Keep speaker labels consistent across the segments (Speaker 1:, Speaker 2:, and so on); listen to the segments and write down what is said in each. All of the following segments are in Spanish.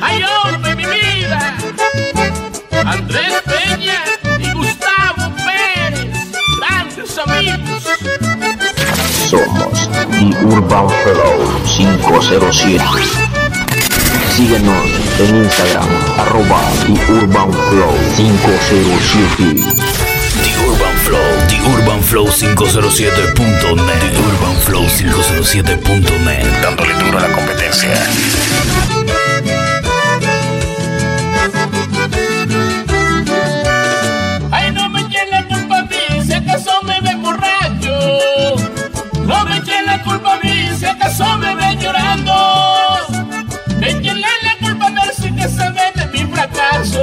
Speaker 1: ¡Ay, hombre, mi vida! Andrés Peña y Gustavo Pérez, grandes amigos.
Speaker 2: Somos The Urban Flow 507. Síguenos en Instagram, arroba The Urban Flow 507.
Speaker 3: The Urban Flow, The Urban Flow 507.net, The Urban Flow 507.net, dándole duro a la competencia.
Speaker 1: Ay, no me echen la culpa a mí, si acaso me ven borracho. No me echen la culpa a mí, si acaso me ven llorando. Échenle la culpa a Mercy que sabe de mi fracaso.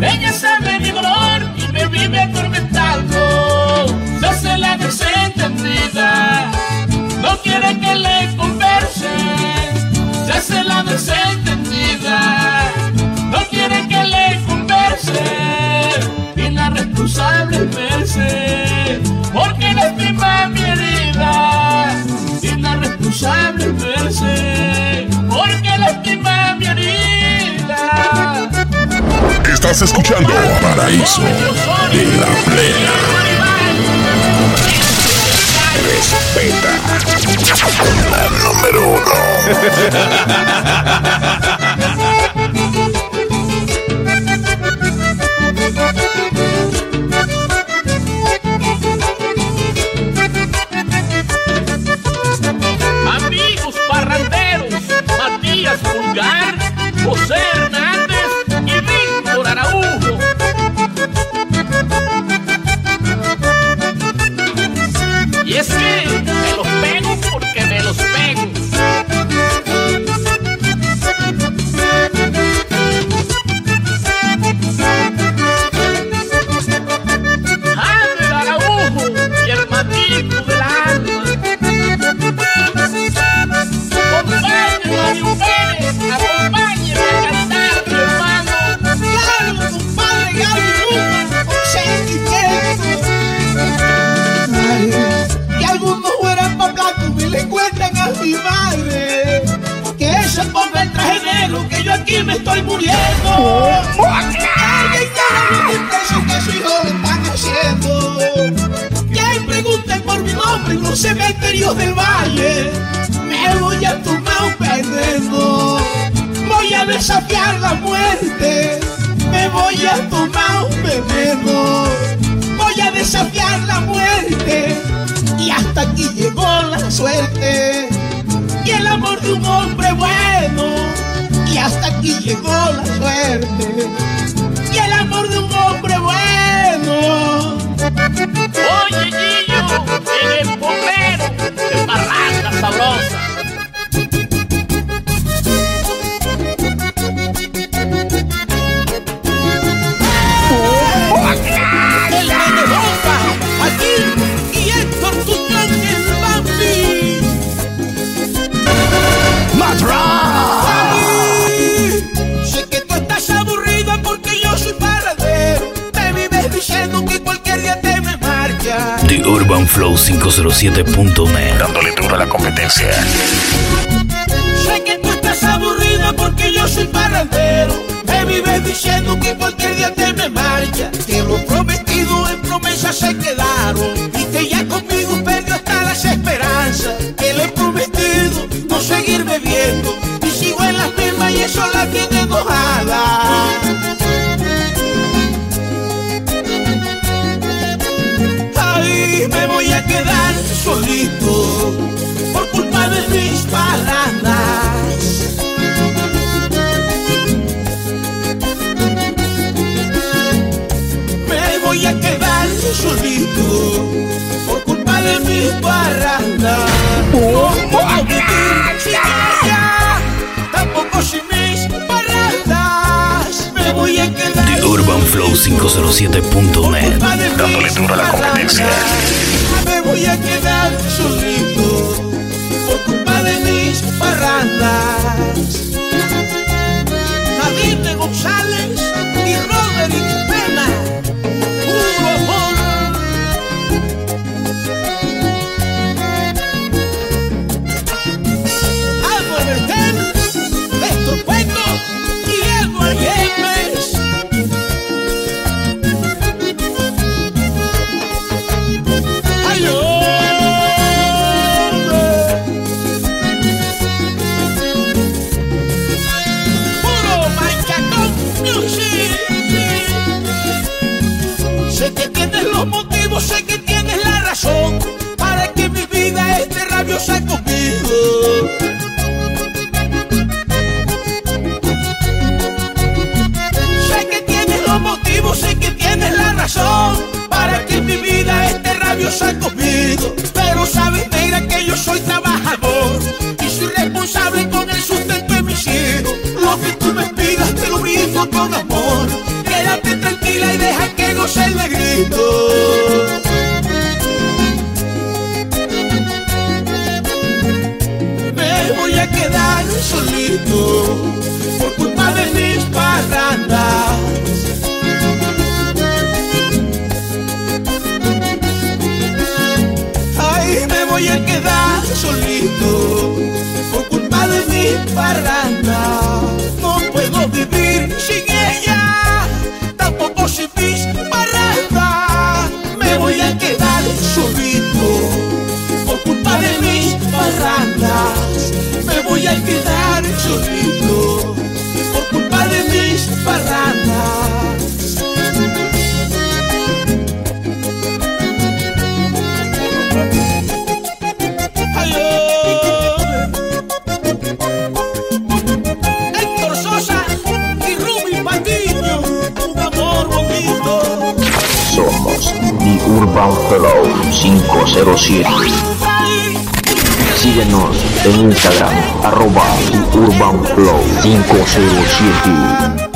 Speaker 1: Ella sabe mi dolor y me vive atormentando. No quiere que le converse. Se hace la desentendida, no quiere que le converse. Y la responsable es verse, porque lastima mi herida. Y la responsable es verse, porque lastima mi herida.
Speaker 4: Estás escuchando Paraíso de la Plena. Respeta. La número uno.
Speaker 3: 107.net. Dándole duro a la competencia.
Speaker 5: Sé que tú estás aburrida porque yo soy parrandero. Me vives diciendo que cualquier día te me marcha. Que lo prometido en promesas se quedaron. Y que ya conmigo perdió hasta las esperanzas. Que le he prometido no seguir bebiendo. Y sigo en las mismas y eso la tiene enojada. Quedar solito por culpa de mis palabras. Me voy a quedar solito por culpa de mis parrandas. No puedo vivir sin ella, tampoco sin mis parrandas. Me voy a quedar
Speaker 3: The Urban Flow 507.net, dándole duro a la competencia.
Speaker 5: Voy a quedar solito por culpa de mis parrandas. ellos han comido. Pero saben, mira
Speaker 6: que yo soy trabajador y soy responsable con el sustento de mis hijos. Lo que tú me pidas te lo brindo con amor. Quédate tranquila y deja que goce el negrito. Me voy a quedar solito por culpa de mis parrandas. Voy a quedar solito por culpa de mis parrandas.
Speaker 4: No puedo vivir sin 507. Síguenos en Instagram, arroba Urban Flow 507.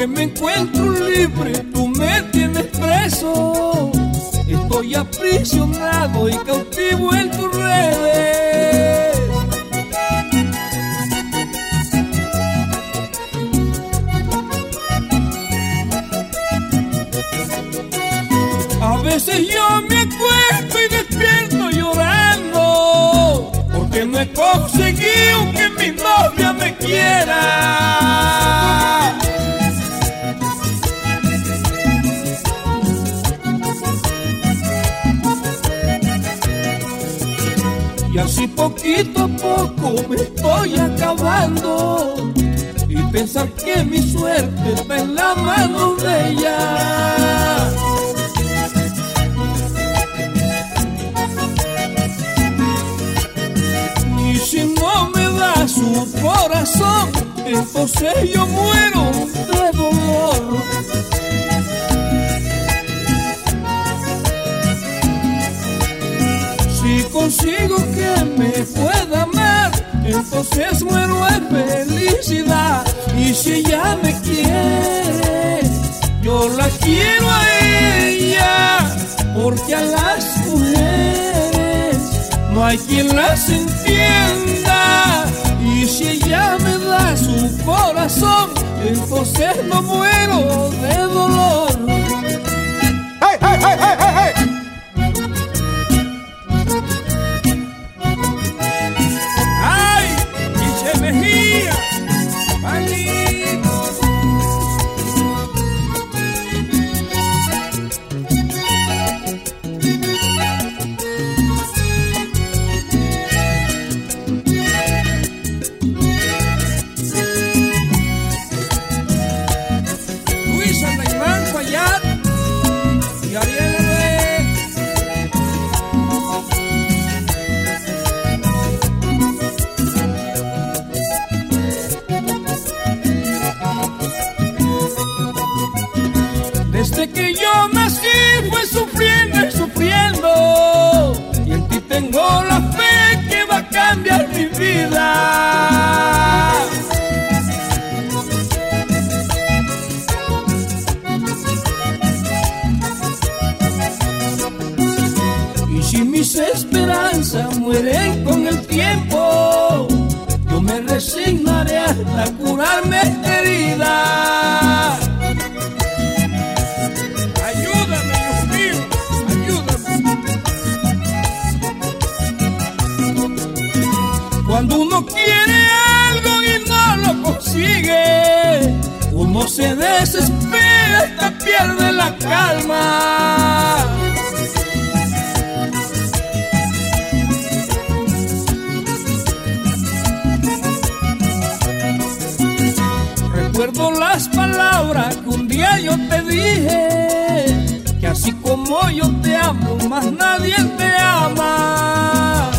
Speaker 7: Aunque me encuentro libre, tú me tienes preso. Estoy aprisionado y cautivo en tus redes. A veces yo me acuesto y despierto llorando, porque no he conseguido que mi novia me quiera. Así poquito a poco me estoy acabando. Y pensar que mi suerte está en la mano de ella. Y si no me da su corazón, entonces yo muero de dolor. consigo que me pueda amar, entonces muero de felicidad. Y si ella me quiere, yo la quiero a ella, porque a las mujeres no hay quien las entienda. Y si ella me da su corazón, entonces no muero de dolor.
Speaker 8: ¡Hey, hey, hey,
Speaker 7: esperanzas yo te dije, que así como yo te amo, más nadie te ama.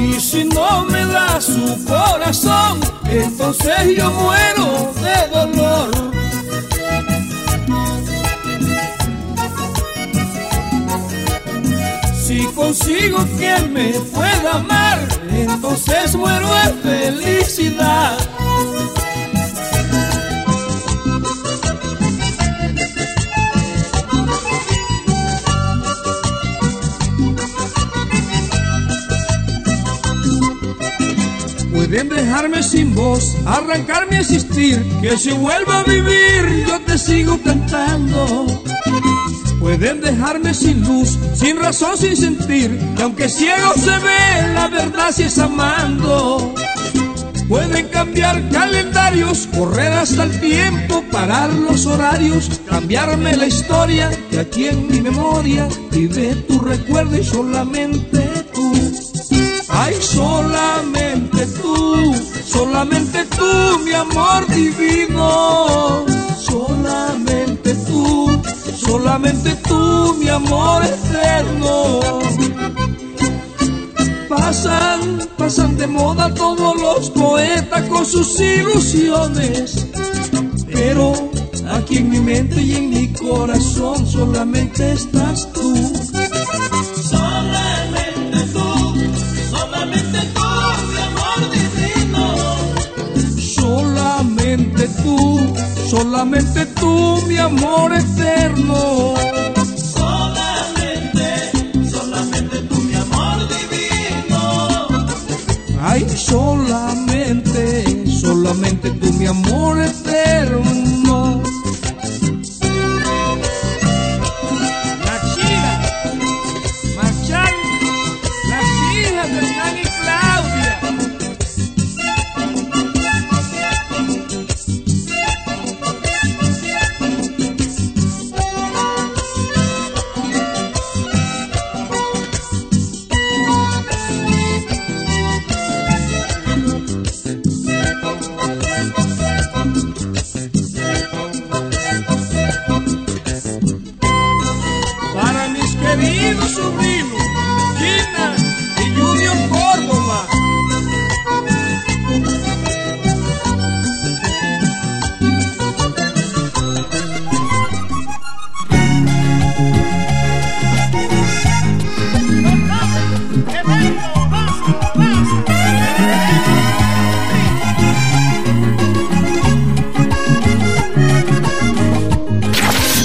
Speaker 7: Y si no me da su corazón, entonces yo muero de dolor. Consigo quien me pueda amar, entonces muero de felicidad. Pueden dejarme sin voz, arrancarme a existir, que si vuelvo a vivir yo te sigo cantando. Pueden dejarme sin luz, sin razón, sin sentir, que aunque ciego se ve, la verdad si es amando. Pueden cambiar calendarios, correr hasta el tiempo, parar los horarios, cambiarme la historia, que aquí en mi memoria vive tu recuerdo y solamente tú. Ay, solamente tú, solamente tú, mi amor divino. Solamente solamente tú, mi amor eterno. Pasan, pasan de moda todos los poetas con sus ilusiones. Pero aquí en mi mente y en mi corazón solamente estás tú. Solamente tú, mi amor eterno. Solamente, solamente tú, mi amor divino. Ay, solamente, solamente tú, mi amor eterno.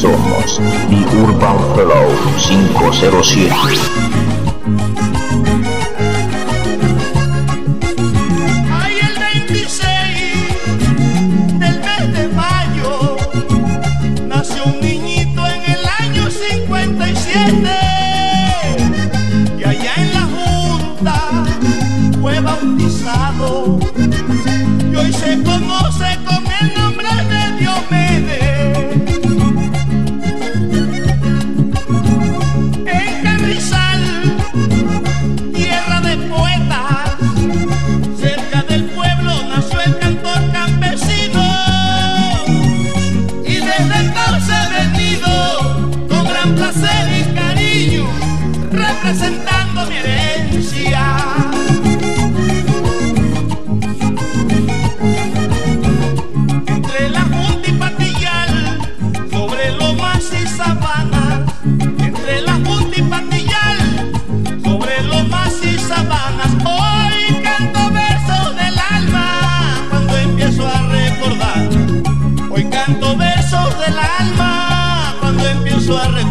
Speaker 6: somos
Speaker 9: The Urban Fellow 507. a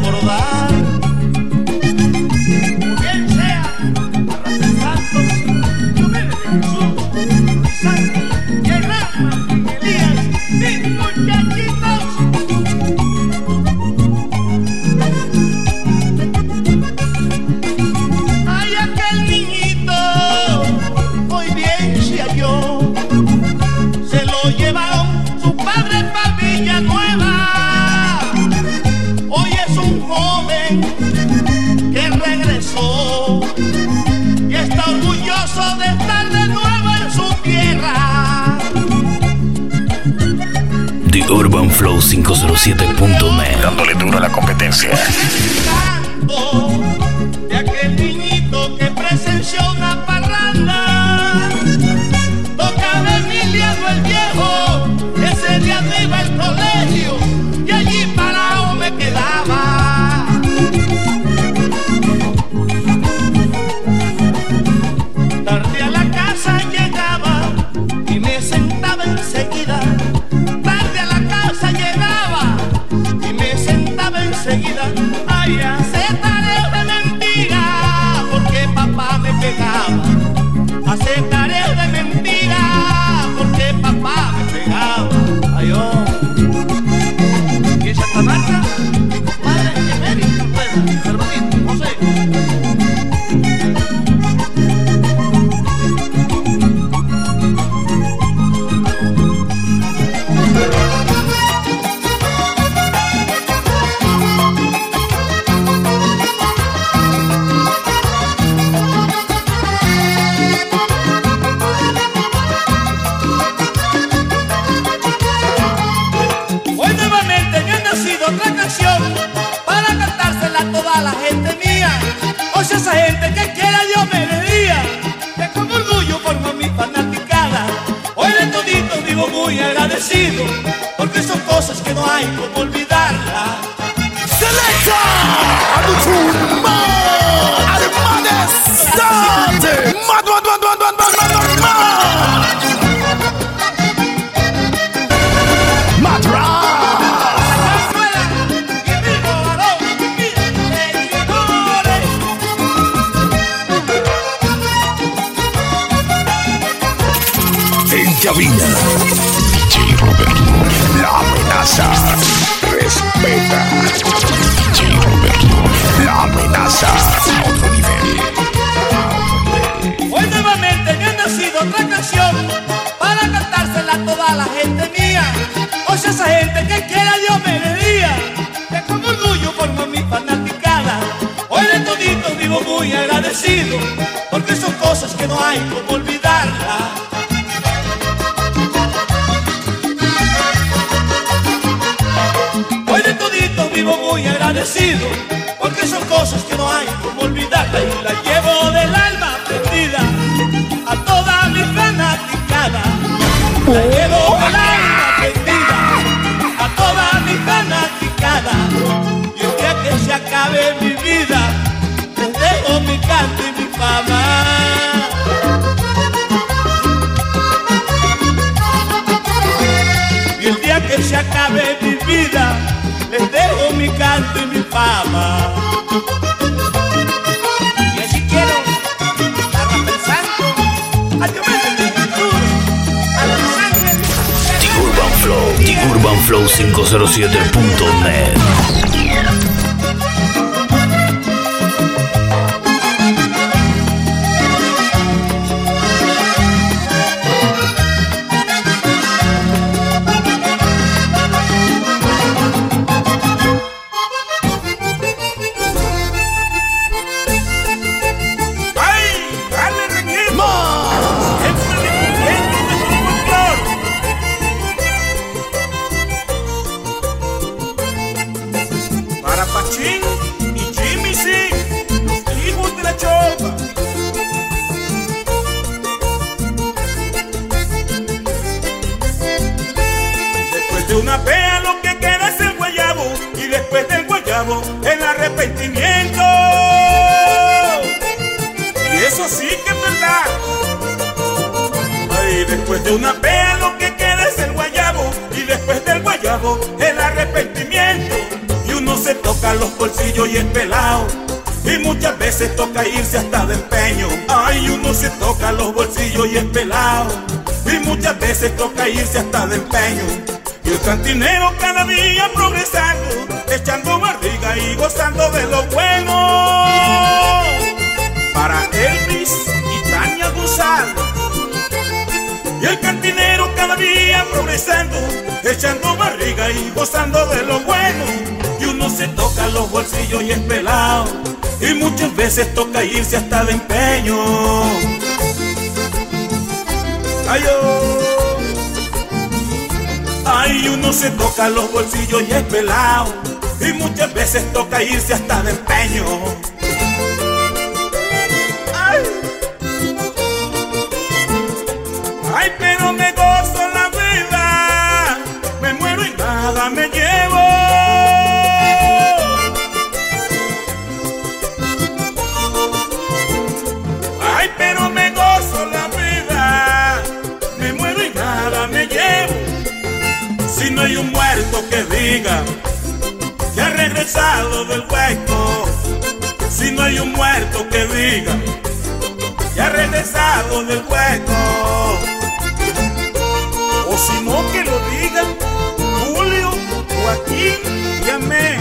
Speaker 6: a la gente mía. O sea, esa gente que quiera Dios me debía. Que con orgullo formo mi fanaticada. Hoy de todito vivo muy agradecido. Porque son cosas que no hay como olvidarlas. esa gente que quiera yo me debía, que con orgullo formo mi fanaticada. Hoy de todito vivo muy agradecido, porque son cosas que no hay como olvidarla. Hoy de todito vivo muy agradecido, porque son cosas que no hay como olvidarla y la llevo del alma perdida a toda mi fanaticada. Oh. mi vida, te dejo mi canto y mi fama. Y el día que se acabe mi vida, les dejo mi canto y mi fama.
Speaker 10: Y así quiero estar pensando, adiós a los ángeles. Urban Flow, The Urban Flow 507.net. irse hasta de empeño. Ay, uno se toca los bolsillos y es pelado. Y muchas veces toca irse hasta de empeño. Y el cantinero cada día progresando, echando barriga y gozando de lo bueno. Para Elvis y Tania González. Y el cantinero cada día progresando, echando barriga y gozando de lo bueno. Y uno se toca los bolsillos y es pelado. Y muchas veces toca irse hasta de empeño. Ay, oh. Ay, uno se toca los bolsillos y es pelado. Y muchas veces toca irse hasta de empeño. No hay un muerto que diga que ha regresado del hueco, si no hay un muerto que diga ya ha regresado del hueco. O si no, que lo digan Julio, Joaquín y Amé,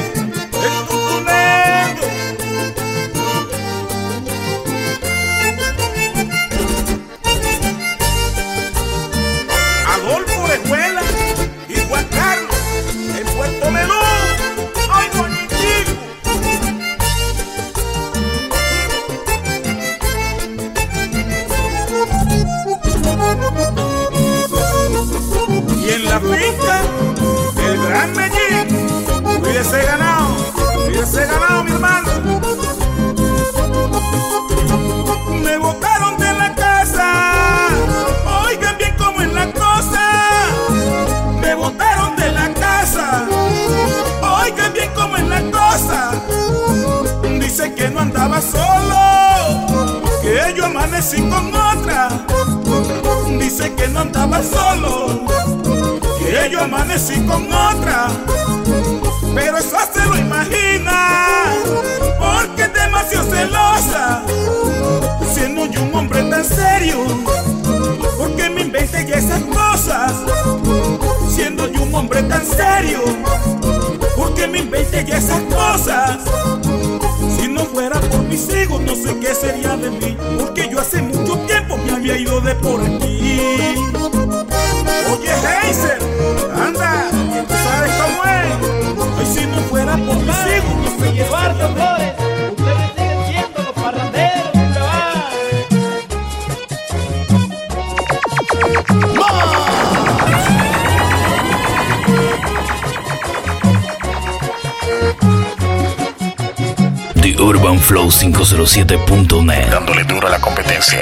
Speaker 10: Cuídese ganado, cuídese ganado, mi hermano. Me botaron de la casa, oigan bien cómo es la cosa. Me botaron de la casa, oigan bien cómo es la cosa. Dice que no andaba solo, que yo amanecí con otra. Dice que no andaba solo, que yo amanecí con otra. Eso se lo imagina, porque es demasiado celosa. Siendo yo un hombre tan serio, porque me inventé esas cosas. Siendo yo un hombre tan serio, porque me inventé esas cosas. Si no fuera por mis hijos, no sé qué sería de mí. Porque yo hace mucho tiempo me había ido de por aquí. Oye, Heiser, anda,
Speaker 3: Eduardo Flores, ustedes siguen siendo los parranderos, chaval.
Speaker 9: The urbanflow507.net.
Speaker 11: Dándole duro a la competencia.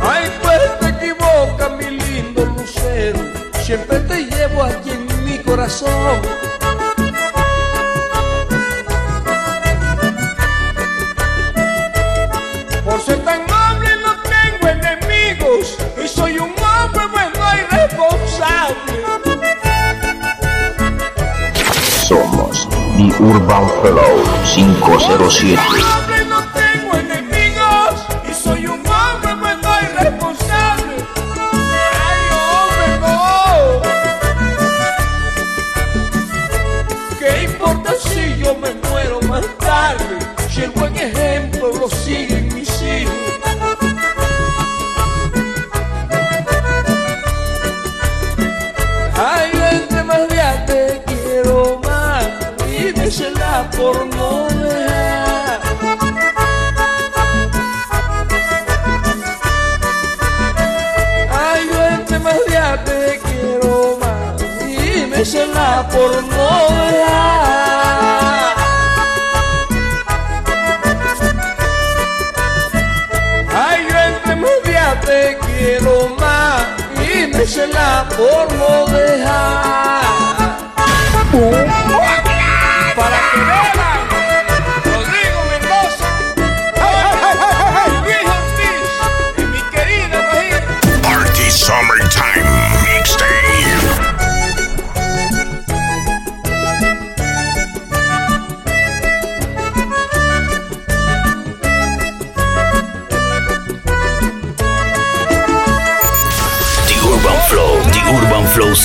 Speaker 7: Ay, pues te equivocas, mi lindo lucero. Siempre te llevo aquí en mi corazón.
Speaker 4: Urban Flow 507.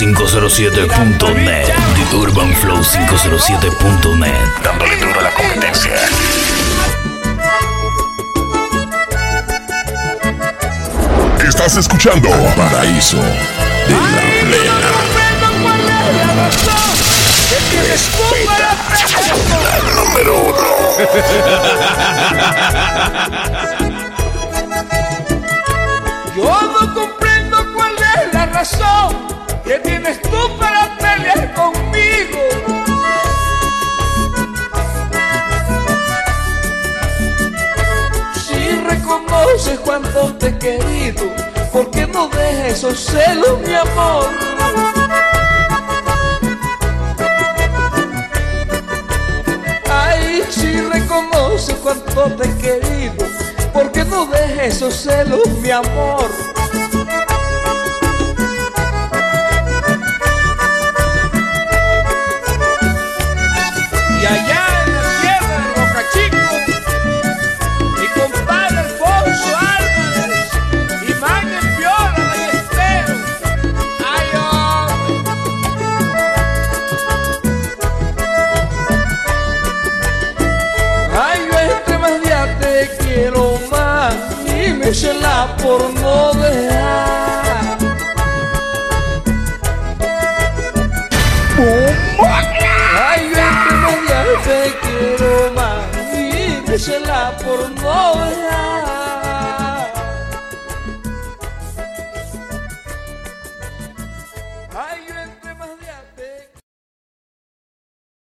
Speaker 9: 507.net, The urbanflow507.net.
Speaker 11: Dándole duro a la competencia. Estás escuchando Paraíso de la Plena. Respeta la número uno.
Speaker 7: Yo no comprendo cuál es la razón que tienes tú para pelear conmigo. Si reconoces cuánto te he querido, ¿por qué no dejas esos celos, mi amor? Ay, si reconoces cuánto te he querido, ¿por qué no dejes esos celos, mi amor? Por no dejar.